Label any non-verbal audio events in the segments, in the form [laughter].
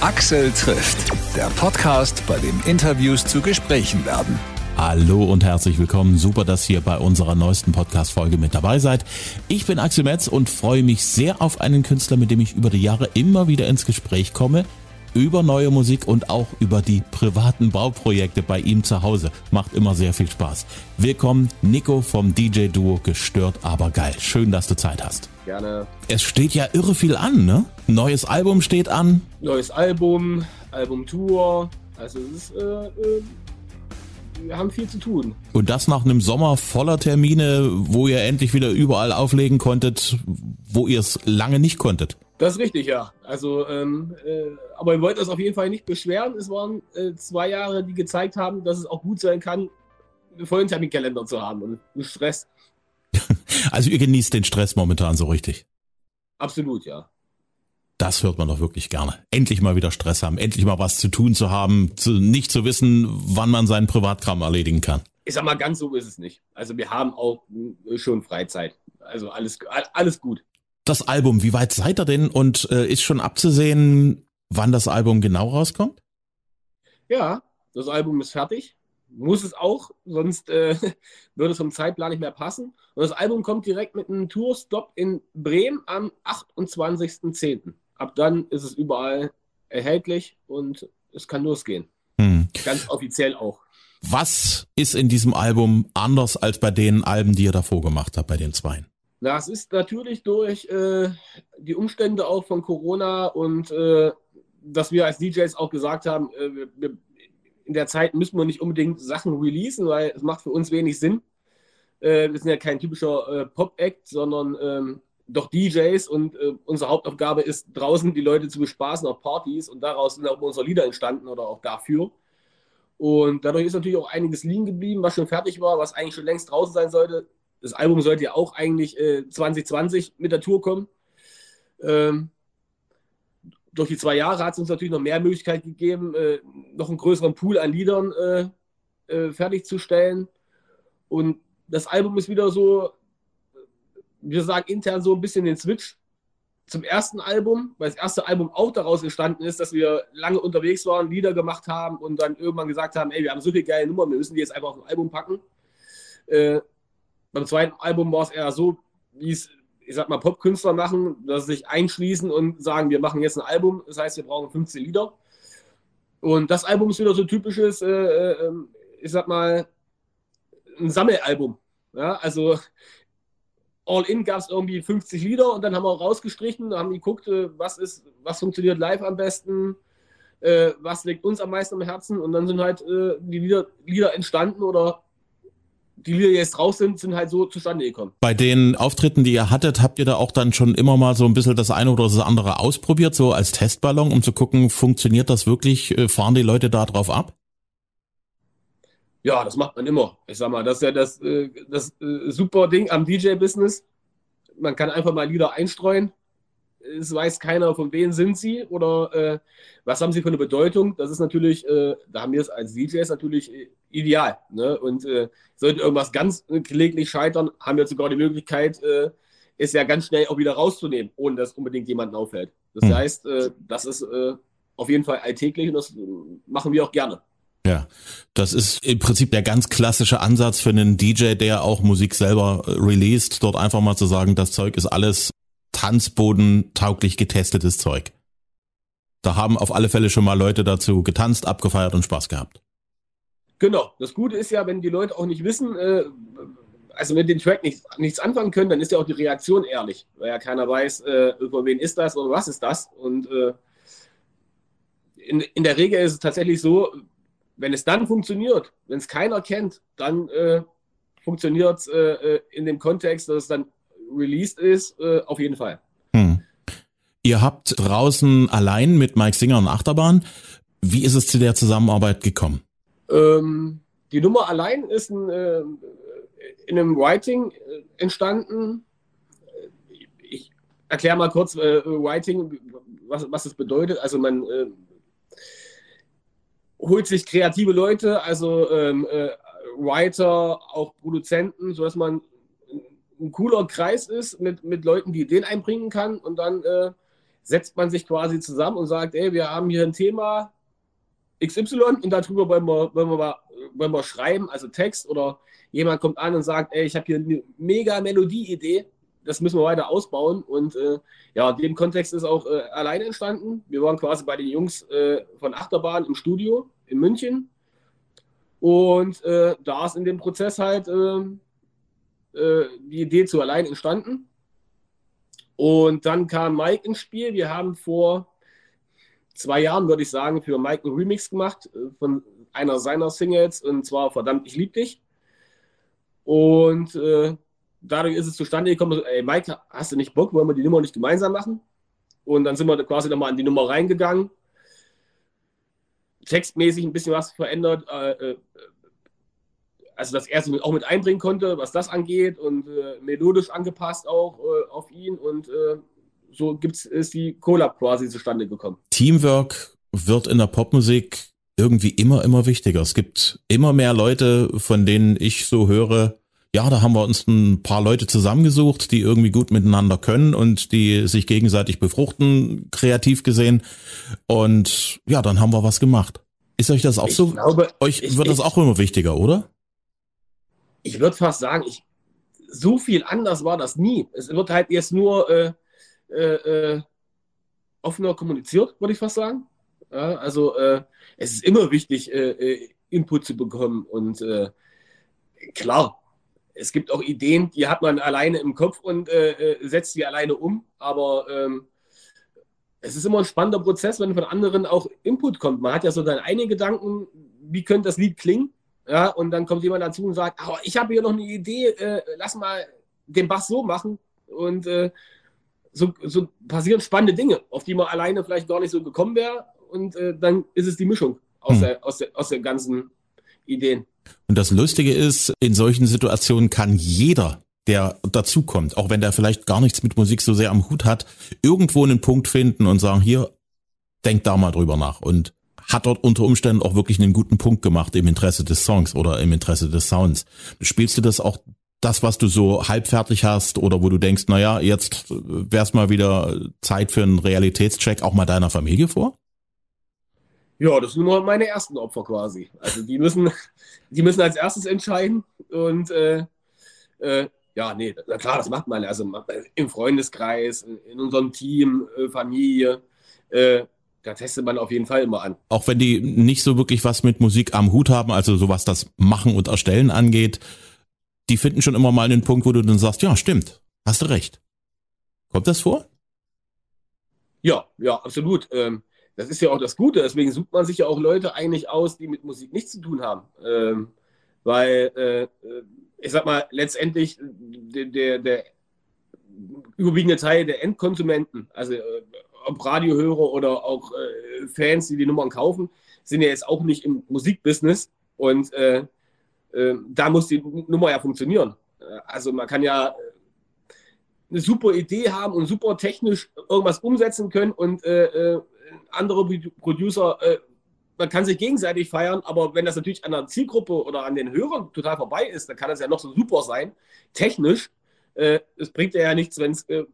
Axel trifft, der Podcast, bei dem Interviews zu Gesprächen werden. Hallo und herzlich willkommen. Super, dass ihr bei unserer neuesten Podcast-Folge mit dabei seid. Ich bin Axel Metz und freue mich sehr auf einen Künstler, mit dem ich über die Jahre immer wieder ins Gespräch komme über neue Musik und auch über die privaten Bauprojekte bei ihm zu Hause. Macht immer sehr viel Spaß. Willkommen, Nico vom DJ-Duo Gestört, aber geil. Schön, dass du Zeit hast. Gerne. Es steht ja irre viel an, ne? Neues Album steht an. Neues Album, Albumtour. Also es ist, äh, äh, wir haben viel zu tun. Und das nach einem Sommer voller Termine, wo ihr endlich wieder überall auflegen konntet, wo ihr es lange nicht konntet. Das ist richtig, ja. Also, ähm, äh, aber wir wollten uns auf jeden Fall nicht beschweren. Es waren äh, zwei Jahre, die gezeigt haben, dass es auch gut sein kann, einen vollen Terminkalender zu haben und Stress. [laughs] Also ihr genießt den Stress momentan so richtig. Absolut, ja. Das hört man doch wirklich gerne. Endlich mal wieder Stress haben, endlich mal was zu tun zu haben, zu, nicht zu wissen, wann man seinen Privatkram erledigen kann. Ich sag mal, ganz so ist es nicht. Also wir haben auch äh, schon Freizeit. Also alles, alles gut das Album, wie weit seid ihr denn und äh, ist schon abzusehen, wann das Album genau rauskommt? Ja, das Album ist fertig. Muss es auch, sonst äh, [laughs] würde es vom Zeitplan nicht mehr passen. Und das Album kommt direkt mit einem Tourstop in Bremen am 28.10. Ab dann ist es überall erhältlich und es kann losgehen. Hm. Ganz offiziell auch. Was ist in diesem Album anders als bei den Alben, die ihr davor gemacht habt, bei den Zweien? Na, es ist natürlich durch äh, die Umstände auch von Corona und äh, dass wir als DJs auch gesagt haben, äh, wir, wir, in der Zeit müssen wir nicht unbedingt Sachen releasen, weil es macht für uns wenig Sinn. Äh, wir sind ja kein typischer äh, Pop-Act, sondern ähm, doch DJs und äh, unsere Hauptaufgabe ist, draußen die Leute zu bespaßen auf Partys und daraus sind auch unsere Lieder entstanden oder auch dafür. Und dadurch ist natürlich auch einiges liegen geblieben, was schon fertig war, was eigentlich schon längst draußen sein sollte das Album sollte ja auch eigentlich äh, 2020 mit der Tour kommen. Ähm, durch die zwei Jahre hat es uns natürlich noch mehr Möglichkeit gegeben, äh, noch einen größeren Pool an Liedern äh, äh, fertigzustellen. Und das Album ist wieder so, wir sagen intern so ein bisschen den Switch zum ersten Album, weil das erste Album auch daraus entstanden ist, dass wir lange unterwegs waren, Lieder gemacht haben und dann irgendwann gesagt haben, ey, wir haben so viele geile Nummern, wir müssen die jetzt einfach auf ein Album packen. Äh, beim zweiten Album war es eher so, wie es, ich sag mal, Popkünstler machen, dass sie sich einschließen und sagen, wir machen jetzt ein Album, das heißt, wir brauchen 15 Lieder. Und das Album ist wieder so typisches, äh, äh, ich sag mal, ein Sammelalbum. Ja, also All In gab es irgendwie 50 Lieder und dann haben wir auch rausgestrichen, haben geguckt, äh, was ist, was funktioniert live am besten, äh, was liegt uns am meisten am Herzen und dann sind halt äh, die Lieder, Lieder entstanden oder die Lieder, die jetzt raus sind, sind halt so zustande gekommen. Bei den Auftritten, die ihr hattet, habt ihr da auch dann schon immer mal so ein bisschen das eine oder das andere ausprobiert, so als Testballon, um zu gucken, funktioniert das wirklich, äh, fahren die Leute da drauf ab? Ja, das macht man immer. Ich sag mal, das ist ja das, äh, das äh, super Ding am DJ-Business. Man kann einfach mal Lieder einstreuen es weiß keiner, von wem sind sie oder äh, was haben sie für eine Bedeutung. Das ist natürlich, äh, da haben wir es als DJs natürlich äh, ideal. Ne? Und äh, sollte irgendwas ganz kläglich scheitern, haben wir sogar die Möglichkeit, äh, es ja ganz schnell auch wieder rauszunehmen, ohne dass unbedingt jemanden auffällt. Das mhm. heißt, äh, das ist auf jeden Fall alltäglich und das machen wir auch gerne. Ja, das ist im Prinzip der ganz klassische Ansatz für einen DJ, der auch Musik selber released, dort einfach mal zu sagen, das Zeug ist alles Tanzboden tauglich getestetes Zeug. Da haben auf alle Fälle schon mal Leute dazu getanzt, abgefeiert und Spaß gehabt. Genau. Das Gute ist ja, wenn die Leute auch nicht wissen, äh, also mit dem Track nichts, nichts anfangen können, dann ist ja auch die Reaktion ehrlich, weil ja keiner weiß, äh, über wen ist das oder was ist das. Und äh, in, in der Regel ist es tatsächlich so, wenn es dann funktioniert, wenn es keiner kennt, dann äh, funktioniert es äh, äh, in dem Kontext, dass es dann released ist, äh, auf jeden Fall. Hm. Ihr habt draußen allein mit Mike Singer und Achterbahn. Wie ist es zu der Zusammenarbeit gekommen? Ähm, die Nummer allein ist ein, äh, in einem Writing äh, entstanden. Ich erkläre mal kurz äh, Writing, was, was es bedeutet. Also man äh, holt sich kreative Leute, also ähm, äh, Writer, auch Produzenten, sodass man ein cooler Kreis ist mit, mit Leuten, die Ideen einbringen kann und dann äh, setzt man sich quasi zusammen und sagt, ey, wir haben hier ein Thema XY und darüber wollen wir, wollen wir, wollen wir schreiben, also Text oder jemand kommt an und sagt, ey, ich habe hier eine mega Melodieidee, das müssen wir weiter ausbauen. Und äh, ja, dem Kontext ist auch äh, alleine entstanden. Wir waren quasi bei den Jungs äh, von Achterbahn im Studio in München. Und äh, da ist in dem Prozess halt äh, äh, die Idee zu allein entstanden. Und dann kam Mike ins Spiel. Wir haben vor zwei Jahren, würde ich sagen, für Mike einen Remix gemacht von einer seiner Singles und zwar Verdammt, ich lieb dich. Und äh, dadurch ist es zustande gekommen, ey Mike, hast du nicht Bock, wollen wir die Nummer nicht gemeinsam machen? Und dann sind wir quasi nochmal an die Nummer reingegangen. Textmäßig ein bisschen was verändert. Äh, äh, also, dass er es auch mit einbringen konnte, was das angeht und äh, melodisch angepasst auch äh, auf ihn. Und äh, so gibt's, ist die Collab quasi zustande gekommen. Teamwork wird in der Popmusik irgendwie immer, immer wichtiger. Es gibt immer mehr Leute, von denen ich so höre, ja, da haben wir uns ein paar Leute zusammengesucht, die irgendwie gut miteinander können und die sich gegenseitig befruchten, kreativ gesehen. Und ja, dann haben wir was gemacht. Ist euch das auch ich so? Glaube, euch ich, wird ich, das auch immer wichtiger, oder? Ich würde fast sagen, ich, so viel anders war das nie. Es wird halt jetzt nur äh, äh, äh offener kommuniziert, würde ich fast sagen. Ja, also äh, es ist immer wichtig, äh, äh, Input zu bekommen und klar, es gibt auch Ideen, die hat man alleine im Kopf und setzt die alleine um. Aber ähm, es ist immer ein spannender Prozess, wenn von anderen auch Input kommt. Man hat ja so seine eigenen Gedanken, wie könnte das Lied klingen? Ja, und dann kommt jemand dazu und sagt, oh, ich habe hier noch eine Idee, äh, lass mal den Bass so machen. Und äh, so, so, passieren spannende Dinge, auf die man alleine vielleicht gar nicht so gekommen wäre. Und äh, dann ist es die Mischung aus, hm. der, aus, der, aus den ganzen Ideen. Und das Lustige ist, in solchen Situationen kann jeder, der dazukommt, auch wenn der vielleicht gar nichts mit Musik so sehr am Hut hat, irgendwo einen Punkt finden und sagen, hier, denk da mal drüber nach. Und hat dort unter Umständen auch wirklich einen guten Punkt gemacht im Interesse des Songs oder im Interesse des Sounds. Spielst du das auch das, was du so halbfertig hast oder wo du denkst, naja, jetzt wär's mal wieder Zeit für einen Realitätscheck auch mal deiner Familie vor? Ja, das sind nur meine ersten Opfer quasi. Also die müssen, [laughs] die müssen als erstes entscheiden und äh, äh, ja, nee, na klar, das macht man. Also im Freundeskreis, in unserem Team, äh, Familie, äh, da testet man auf jeden Fall immer an. Auch wenn die nicht so wirklich was mit Musik am Hut haben, also so was das Machen und Erstellen angeht, die finden schon immer mal einen Punkt, wo du dann sagst, ja, stimmt, hast du recht. Kommt das vor? Ja, ja, absolut. Ähm, das ist ja auch das Gute. Deswegen sucht man sich ja auch Leute eigentlich aus, die mit Musik nichts zu tun haben. Ähm, weil, äh, äh ich sag mal, letztendlich der, der, der, überwiegende Teil der Endkonsumenten, also äh, ob Radiohörer oder auch äh, Fans, die die Nummern kaufen, sind ja jetzt auch nicht im Musikbusiness. Und äh, äh, da muss die Nummer ja funktionieren. Also man kann ja eine super Idee haben und super technisch irgendwas umsetzen können und äh, andere Producer, äh, man kann sich gegenseitig feiern, aber wenn das natürlich an der Zielgruppe oder an den Hörern total vorbei ist, dann kann das ja noch so super sein. Technisch, äh, es bringt ja nichts, wenn es äh,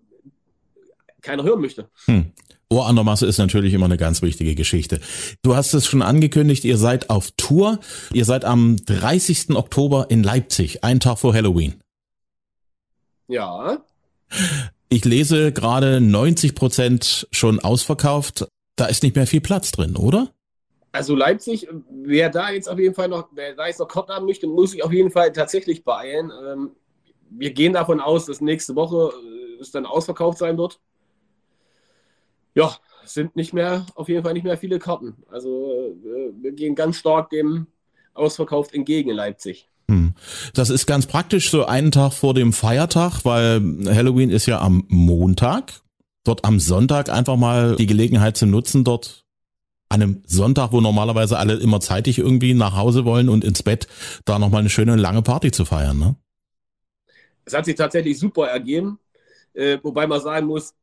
keiner hören möchte. Hm. Ohr an der Masse ist natürlich immer eine ganz wichtige Geschichte. Du hast es schon angekündigt, ihr seid auf Tour. Ihr seid am 30. Oktober in Leipzig, einen Tag vor Halloween. Ja. Ich lese gerade 90 Prozent schon ausverkauft da ist nicht mehr viel Platz drin, oder? Also Leipzig, wer da jetzt auf jeden Fall noch, wer da jetzt noch Kott haben möchte, muss sich auf jeden Fall tatsächlich beeilen. Ähm, wir gehen davon aus, dass nächste Woche äh, es dann ausverkauft sein wird. Ja, es sind nicht mehr, auf jeden Fall nicht mehr viele Karten. Also äh, wir gehen ganz stark dem Ausverkauf entgegen in Leipzig. Hm. Das ist ganz praktisch so einen Tag vor dem Feiertag, weil Halloween ist ja am Montag dort am Sonntag einfach mal die Gelegenheit zu nutzen, dort an einem Sonntag, wo normalerweise alle immer zeitig irgendwie nach Hause wollen und ins Bett, da nochmal eine schöne lange Party zu feiern. Ne? Es hat sich tatsächlich super ergeben, äh, wobei man sagen muss,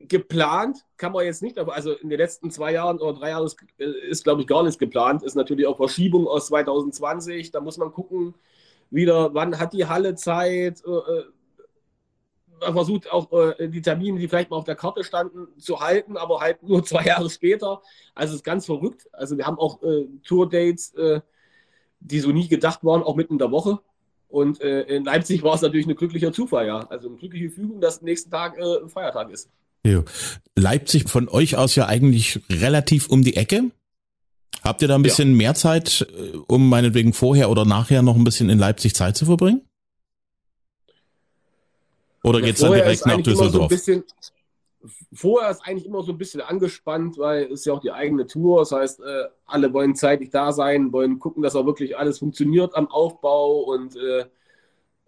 geplant kann man jetzt nicht, also in den letzten zwei Jahren oder drei Jahren ist, äh, ist glaube ich, gar nichts geplant. Ist natürlich auch Verschiebung aus 2020. Da muss man gucken, wieder, wann hat die Halle Zeit, äh, äh man versucht auch die Termine, die vielleicht mal auf der Karte standen, zu halten, aber halt nur [laughs] zwei Jahre später. Also es ist ganz verrückt. Also wir haben auch äh, Tour-Dates, die so nie gedacht waren, auch mitten in der Woche. Und äh, in Leipzig war es natürlich ein glücklicher Zufall, ja. Also eine glückliche Fügung, dass nächsten Tag äh, ein Feiertag ist. Jo. Leipzig von euch aus ja eigentlich relativ um die Ecke. Habt ihr da ein bisschen ja. mehr Zeit, äh, um meinetwegen vorher oder nachher noch ein bisschen in Leipzig Zeit zu verbringen? Oder geht es dann direkt nach Düsseldorf? So vorher ist eigentlich immer so ein bisschen angespannt, weil es ja auch die eigene Tour. Das heißt, äh, alle wollen zeitig da sein, wollen gucken, dass auch wirklich alles funktioniert am Aufbau. Und äh,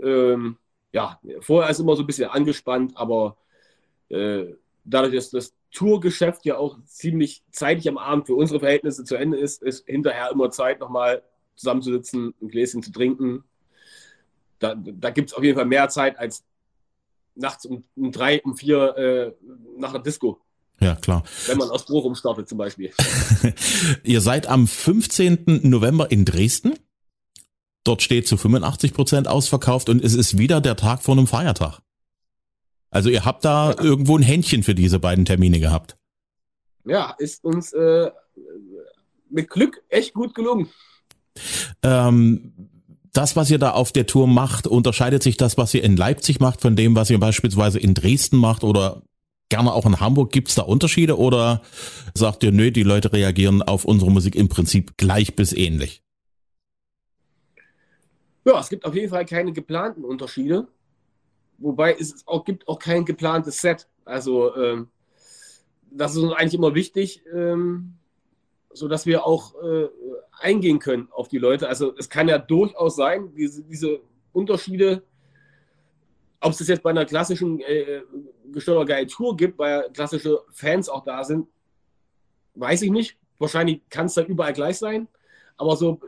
ähm, ja, vorher ist immer so ein bisschen angespannt, aber äh, dadurch, dass das Tourgeschäft ja auch ziemlich zeitig am Abend für unsere Verhältnisse zu Ende ist, ist hinterher immer Zeit, nochmal zusammenzusitzen, ein Gläschen zu trinken. Da, da gibt es auf jeden Fall mehr Zeit als nachts um, um drei, um vier äh, nach der Disco. Ja, klar. Wenn man aus Bochum startet zum Beispiel. [laughs] Ihr seid am 15. November in Dresden. Dort steht zu 85 Prozent ausverkauft und es ist wieder der Tag vor einem Feiertag. Also ihr habt da irgendwo ein Händchen für diese beiden Termine gehabt. Ja, ist uns äh, mit Glück echt gut gelungen. Ähm, das, was ihr da auf der Tour macht, unterscheidet sich das, was ihr in Leipzig macht, von dem, was ihr beispielsweise in Dresden macht oder gerne auch in Hamburg? Gibt es da Unterschiede oder sagt ihr, nö, die Leute reagieren auf unsere Musik im Prinzip gleich bis ähnlich? Ja, es gibt auf jeden Fall keine geplanten Unterschiede. Wobei es auch gibt auch kein geplantes Set. Also ähm, das ist uns eigentlich immer wichtig, ähm, so dass wir auch äh, eingehen können auf die Leute. Also es kann ja durchaus sein, diese, diese Unterschiede, ob es das jetzt bei einer klassischen äh, Gesteuerter Tour gibt, weil klassische Fans auch da sind, weiß ich nicht. Wahrscheinlich kann es dann überall gleich sein. Aber so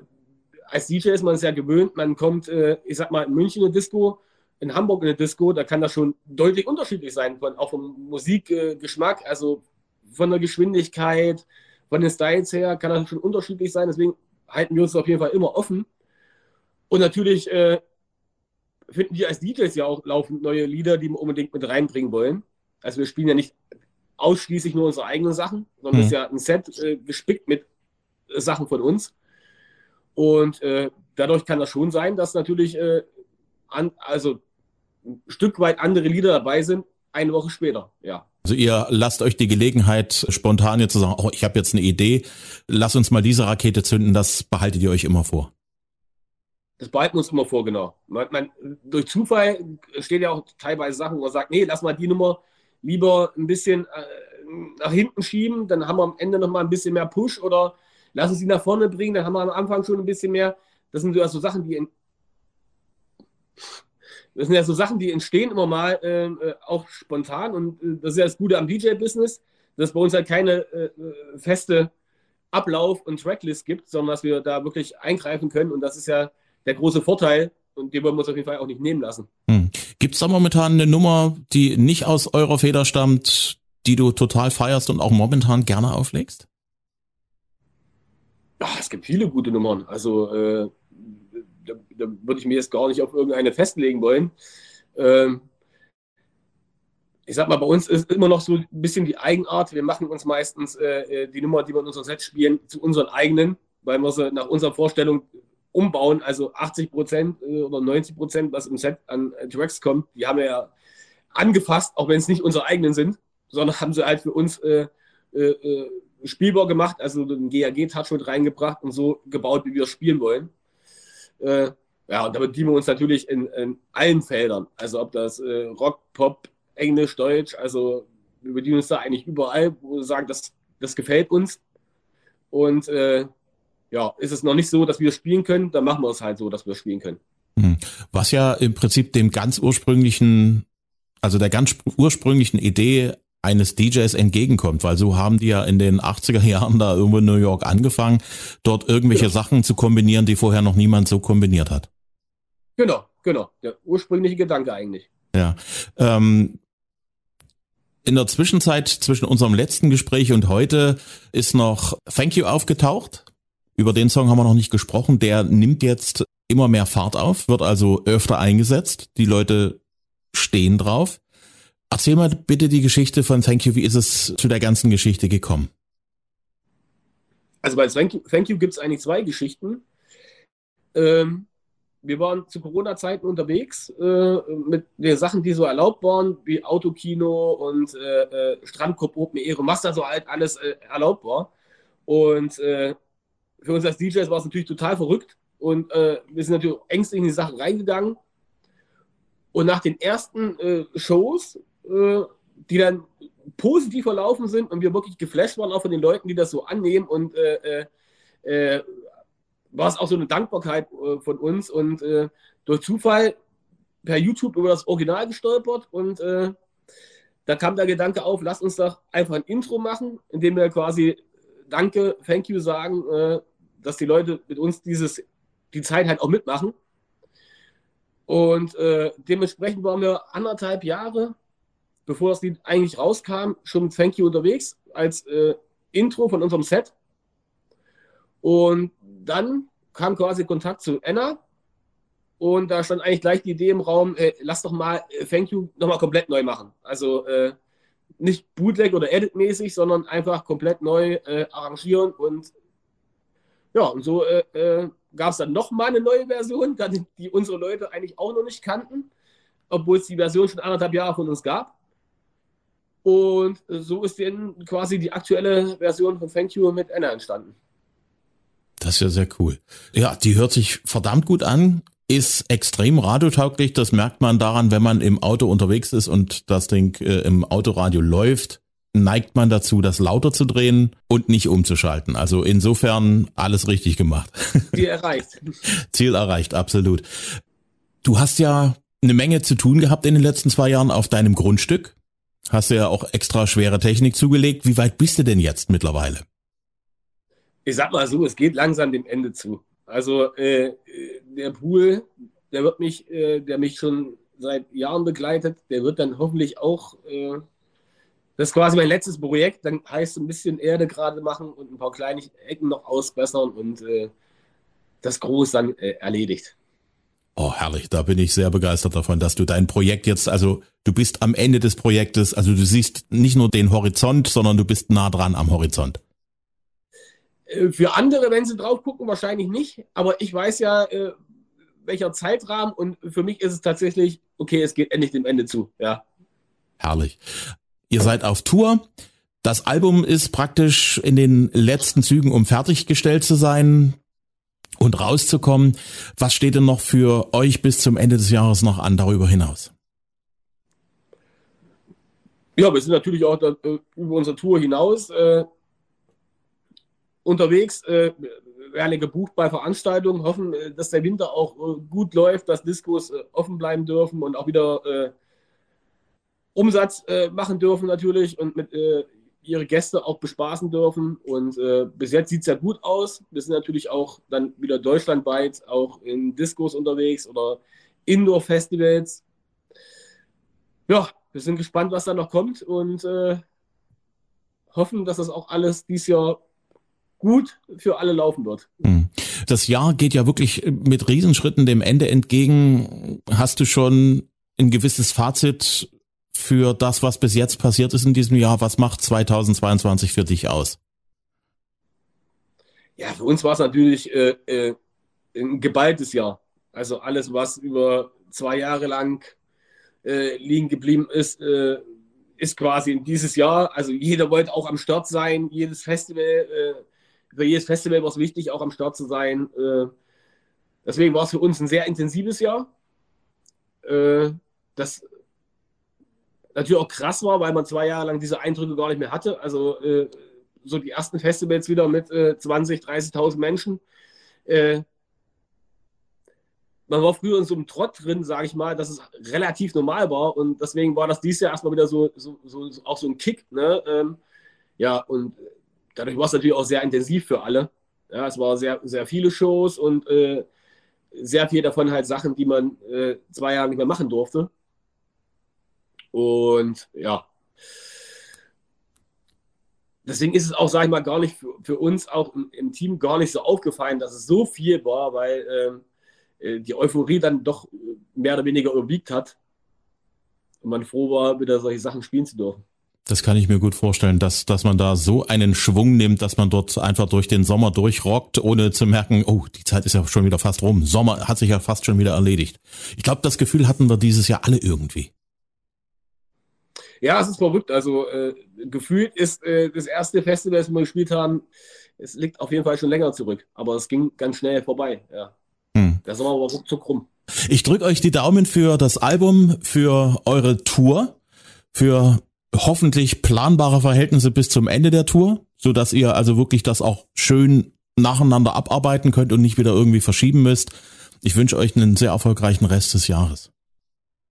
als DJ ist man es ja gewöhnt, man kommt, äh, ich sag mal, in München in eine Disco, in Hamburg in eine Disco, da kann das schon deutlich unterschiedlich sein, von, auch vom Musikgeschmack, äh, also von der Geschwindigkeit, von den Styles her kann das schon unterschiedlich sein. Deswegen halten wir uns auf jeden Fall immer offen. Und natürlich äh, finden wir als DJs ja auch laufend neue Lieder, die wir unbedingt mit reinbringen wollen. Also wir spielen ja nicht ausschließlich nur unsere eigenen Sachen, sondern es mhm. ist ja ein Set äh, gespickt mit äh, Sachen von uns. Und äh, dadurch kann das schon sein, dass natürlich äh, an, also ein Stück weit andere Lieder dabei sind, eine Woche später, ja. Also ihr lasst euch die Gelegenheit, spontan jetzt zu sagen, oh, ich habe jetzt eine Idee, lass uns mal diese Rakete zünden, das behaltet ihr euch immer vor. Das behalten wir uns immer vor, genau. Man, man, durch Zufall steht ja auch teilweise Sachen, wo man sagt, nee, lass mal die Nummer lieber ein bisschen äh, nach hinten schieben, dann haben wir am Ende nochmal ein bisschen mehr Push oder lass uns sie nach vorne bringen, dann haben wir am Anfang schon ein bisschen mehr. Das sind so also Sachen, die in, das sind ja so Sachen, die entstehen immer mal äh, äh, auch spontan und äh, das ist ja das Gute am DJ-Business, dass bei uns halt keine äh, äh, feste Ablauf und Tracklist gibt, sondern dass wir da wirklich eingreifen können und das ist ja der große Vorteil und den wollen wir uns auf jeden Fall auch nicht nehmen lassen. Hm. Gibt es da momentan eine Nummer, die nicht aus eurer Feder stammt, die du total feierst und auch momentan gerne auflegst? Ach, es gibt viele gute Nummern. Also äh, da, da würde ich mir jetzt gar nicht auf irgendeine festlegen wollen. Ähm, ich sag mal, bei uns ist immer noch so ein bisschen die Eigenart. Wir machen uns meistens äh, äh die Nummer, die wir in unserem Set spielen, zu unseren eigenen, weil wir sie nach unserer Vorstellung umbauen. Also 80 Prozent äh, oder 90 Prozent, was im Set an äh, Tracks kommt, die haben wir ja angefasst, auch wenn es nicht unsere eigenen sind, sondern haben sie halt für uns äh, spielbar gemacht, also den GAG-Touch mit reingebracht und so gebaut, wie wir spielen wollen. Äh, ja, und da bedienen wir uns natürlich in, in allen Feldern. Also ob das äh, Rock, Pop, Englisch, Deutsch, also wir bedienen uns da eigentlich überall, wo wir sagen, das, das gefällt uns. Und äh, ja, ist es noch nicht so, dass wir spielen können, dann machen wir es halt so, dass wir spielen können. Hm. Was ja im Prinzip dem ganz ursprünglichen, also der ganz ursprünglichen Idee eines DJs entgegenkommt, weil so haben die ja in den 80er Jahren da irgendwo in New York angefangen, dort irgendwelche genau. Sachen zu kombinieren, die vorher noch niemand so kombiniert hat. Genau, genau. Der ursprüngliche Gedanke eigentlich. Ja. Ähm, in der Zwischenzeit zwischen unserem letzten Gespräch und heute ist noch Thank You aufgetaucht. Über den Song haben wir noch nicht gesprochen. Der nimmt jetzt immer mehr Fahrt auf, wird also öfter eingesetzt. Die Leute stehen drauf. Erzähl mal bitte die Geschichte von Thank You. Wie ist es zu der ganzen Geschichte gekommen? Also bei Thank You, gibt es eigentlich zwei Geschichten. Ähm, wir waren zu Corona-Zeiten unterwegs äh, mit den Sachen, die so erlaubt waren, wie Autokino und äh, äh, Strandkorb Open Air, was da so halt alles äh, erlaubt war. Und äh, für uns als DJs war es natürlich total verrückt und äh, wir sind natürlich ängstlich in die Sachen reingegangen. Und nach den ersten äh, Shows, die dann positiv verlaufen sind und wir wirklich geflasht waren, auch von den Leuten, die das so annehmen. Und äh, äh, war es auch so eine Dankbarkeit äh, von uns. Und äh, durch Zufall per YouTube über das Original gestolpert. Und äh, da kam der Gedanke auf, lass uns doch einfach ein Intro machen, in dem wir quasi Danke, Thank you sagen, äh, dass die Leute mit uns dieses, die Zeit halt auch mitmachen. Und äh, dementsprechend waren wir anderthalb Jahre, bevor das Lied eigentlich rauskam, schon mit Thank you unterwegs als äh, Intro von unserem Set. Und dann kam quasi Kontakt zu Anna und da stand eigentlich gleich die Idee im Raum, äh, lass doch mal äh, Thank You nochmal komplett neu machen. Also äh, nicht Bootleg oder Edit-mäßig, sondern einfach komplett neu äh, arrangieren und ja, und so äh, äh, gab es dann nochmal eine neue Version, [laughs] die unsere Leute eigentlich auch noch nicht kannten, obwohl es die Version schon anderthalb Jahre von uns gab. Und so ist dann quasi die aktuelle Version von Thank You mit Anna entstanden. Das ist ja sehr cool. Ja, die hört sich verdammt gut an, ist extrem radiotauglich. Das merkt man daran, wenn man im Auto unterwegs ist und das Ding äh, im Autoradio läuft, neigt man dazu, das lauter zu drehen und nicht umzuschalten. Also insofern alles richtig gemacht. [laughs] Ziel erreicht. Ziel erreicht, absolut. Du hast ja eine Menge zu tun gehabt in den letzten zwei Jahren auf deinem Grundstück. Hast du ja auch extra schwere Technik zugelegt. Wie weit bist du denn jetzt mittlerweile? ich sag mal so, es geht langsam dem Ende zu. Also äh, der Pool, der wird mich, äh, der mich schon seit Jahren begleitet, der wird dann hoffentlich auch, äh, das ist quasi mein letztes Projekt, dann heißt ein bisschen Erde gerade machen und ein paar kleine Ecken noch ausbessern und äh, das Groß dann äh, erledigt. Oh, herrlich. Da bin ich sehr begeistert davon, dass du dein Projekt jetzt, also du bist am Ende des Projektes, also du siehst nicht nur den Horizont, sondern du bist nah dran am Horizont. Äh, für andere, wenn sie drauf gucken, wahrscheinlich nicht. Aber ich weiß ja, äh, welcher Zeitrahmen und für mich ist es tatsächlich, okay, es geht endlich dem Ende zu. Ja. Herrlich. Ihr seid auf Tour. Das Album ist praktisch in den letzten Zügen, um fertiggestellt zu sein und rauszukommen. Was steht denn noch für euch bis zum Ende des Jahres noch an darüber hinaus? Ja, wir sind natürlich auch da, äh, über unsere Tour hinaus. Äh, unterwegs, äh, werden gebucht bei Veranstaltungen, hoffen, äh, dass der Winter auch äh, gut läuft, dass Diskos äh, offen bleiben dürfen und auch wieder Umsatz machen dürfen natürlich und mit ihre Gäste auch bespaßen dürfen. Und bis jetzt sieht es ja gut aus. Wir sind natürlich auch dann wieder deutschlandweit auch in Diskos unterwegs oder Indoor-Festivals. Ja, wir sind gespannt, was da noch kommt und hoffen, dass das auch alles dieses Jahr gut für alle laufen wird. Hm. Das Jahr geht ja wirklich mit Riesenschritten dem Ende entgegen. Hast du schon ein gewisses Fazit für das, was bis jetzt passiert ist in diesem Jahr? Was macht 2022 für dich aus? Ja, für uns war es natürlich äh, äh, ein geballtes Jahr. Also alles, was über zwei Jahre lang äh, liegen geblieben ist, äh, ist quasi in dieses Jahr. Also jeder wollte auch am Start sein, jedes Festival äh, für jedes Festival war es wichtig, auch am Start zu sein. Äh, deswegen war es für uns ein sehr intensives Jahr. Das natürlich auch krass war, weil man zwei Jahre lang diese Eindrücke gar nicht mehr hatte. Also äh, so die ersten Festivals wieder mit 20, 30.000 Menschen. man war früher in so einem Trott drin, sage ich mal, dass es relativ normal war und deswegen war das dieses Jahr erstmal wieder so, so, so auch so ein Kick. Ne? Ähm, ja, und dadurch war es natürlich auch sehr intensiv für alle. Ja, es waren sehr, sehr viele Shows und äh, sehr viel davon halt Sachen, die man äh, zwei Jahre nicht mehr machen durfte. Und ja. Deswegen ist es auch, sage ich mal, gar nicht für, für uns auch im, im, Team gar nicht so aufgefallen, dass es so viel war, weil ähm, äh, die Euphorie dann doch mehr oder weniger überwiegt hat. und man froh war, wieder solche Sachen spielen zu dürfen. Das kann ich mir gut vorstellen, dass, dass man da so einen Schwung nimmt, dass man dort einfach durch den Sommer durchrockt, ohne zu merken, oh, die Zeit ist ja schon wieder fast rum. Sommer hat sich ja fast schon wieder erledigt. Ich glaube, das Gefühl hatten wir dieses Jahr alle irgendwie. Ja, es ist verrückt. Also äh, gefühlt ist äh, das erste Festival, das wir gespielt haben, es liegt auf jeden Fall schon länger zurück. Aber es ging ganz schnell vorbei. Ja. Hm. Der Sommer war ruckzuck rum. Ich drücke euch die Daumen für das Album, für eure Tour, für hoffentlich planbare Verhältnisse bis zum Ende der Tour, so dass ihr also wirklich das auch schön nacheinander abarbeiten könnt und nicht wieder irgendwie verschieben müsst. Ich wünsche euch einen sehr erfolgreichen Rest des Jahres.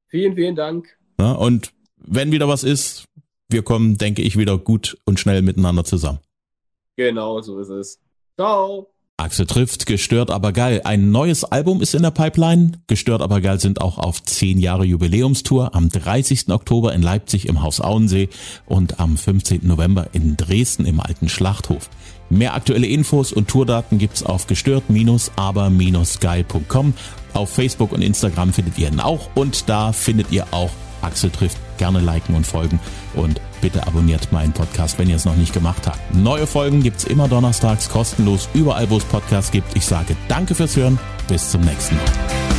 Vielen, vielen Dank. Ja, und wenn wieder was ist, wir kommen, denke ich, wieder gut und schnell miteinander zusammen. Genau, so ist es. Ciao. Axel trifft, gestört aber geil. Ein neues Album ist in der Pipeline. Gestört aber geil sind auch auf 10 Jahre Jubiläumstour am 30. Oktober in Leipzig im Haus Auensee und am 15. November in Dresden im alten Schlachthof. Mehr aktuelle Infos und Tourdaten gibt's auf gestört-aber-geil.com. Auf Facebook und Instagram findet ihr ihn auch und da findet ihr auch Axel trifft. Gerne liken und folgen und bitte abonniert meinen Podcast, wenn ihr es noch nicht gemacht habt. Neue Folgen gibt's immer donnerstags kostenlos überall, wo es Podcasts gibt. Ich sage danke fürs Hören. Bis zum nächsten Mal.